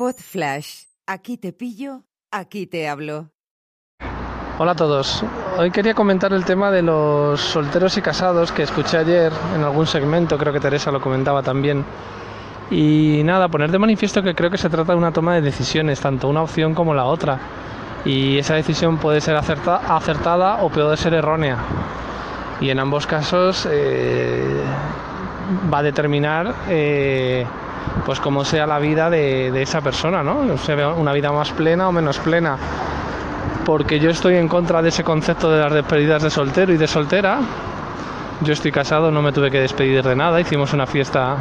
Pod Flash. Aquí te pillo, aquí te hablo. Hola a todos. Hoy quería comentar el tema de los solteros y casados que escuché ayer en algún segmento, creo que Teresa lo comentaba también. Y nada, poner de manifiesto que creo que se trata de una toma de decisiones, tanto una opción como la otra. Y esa decisión puede ser acerta- acertada o puede ser errónea. Y en ambos casos eh, va a determinar eh, pues cómo sea la vida de, esa persona, ¿no? Una vida más plena o menos plena porque yo estoy en contra de ese concepto de las despedidas de soltero y de soltera. Yo estoy casado, no me tuve que despedir de nada, hicimos una fiesta,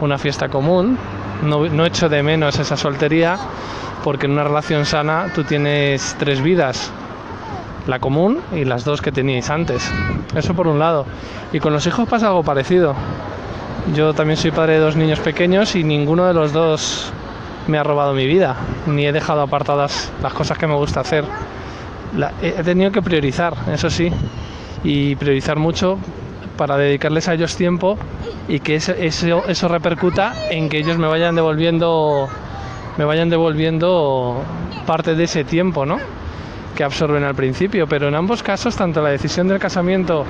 una fiesta común. No, no echo de menos esa soltería, porque en una relación sana tú tienes tres vidas, la común y las dos que teníais antes. Eso por un lado. Y con los hijos pasa algo parecido. Yo también soy padre de dos niños pequeños y ninguno de los dos me ha robado mi vida, ni he dejado apartadas las cosas que me gusta hacer. La- he tenido que priorizar, eso sí, y priorizar mucho para dedicarles a ellos tiempo y que eso, eso, eso repercuta en que ellos me vayan devolviendo me vayan devolviendo parte de ese tiempo, ¿no? Que absorben al principio, pero en ambos casos, tanto la decisión del casamiento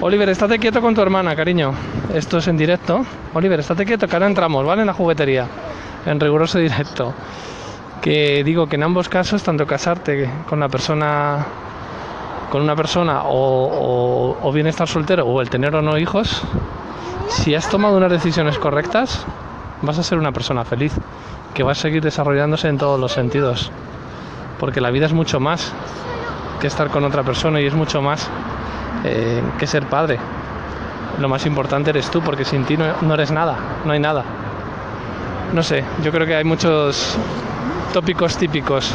Oliver, estate quieto con tu hermana, cariño. Esto es en directo. Oliver, estate quieto, que ahora entramos, ¿vale? En la juguetería. En riguroso directo. Que digo que en ambos casos, tanto casarte con la persona. con una persona o, bien estar soltero o el tener o no hijos, si has tomado unas decisiones correctas, vas a ser una persona feliz. Que va a seguir desarrollándose en todos los sentidos. Porque la vida es mucho más que estar con otra persona y es mucho más eh, que ser padre. Lo más importante eres tú, porque sin ti no, no eres nada, no hay nada. No sé, yo creo que hay muchos tópicos típicos.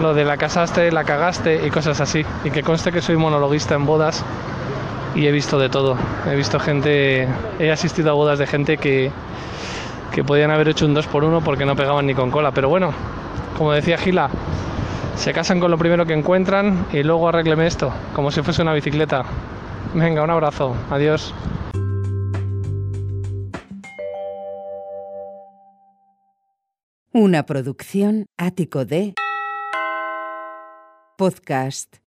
Lo de la casaste, la cagaste y cosas así. Y que conste que soy monologuista en bodas y he visto de todo. He visto gente, he asistido a bodas de gente que, que podían haber hecho un 2 por 1 porque no pegaban ni con cola. Pero bueno, como decía Gila, se casan con lo primero que encuentran y luego arrégleme esto, como si fuese una bicicleta. Venga, un abrazo. Adiós. Una producción ático de podcast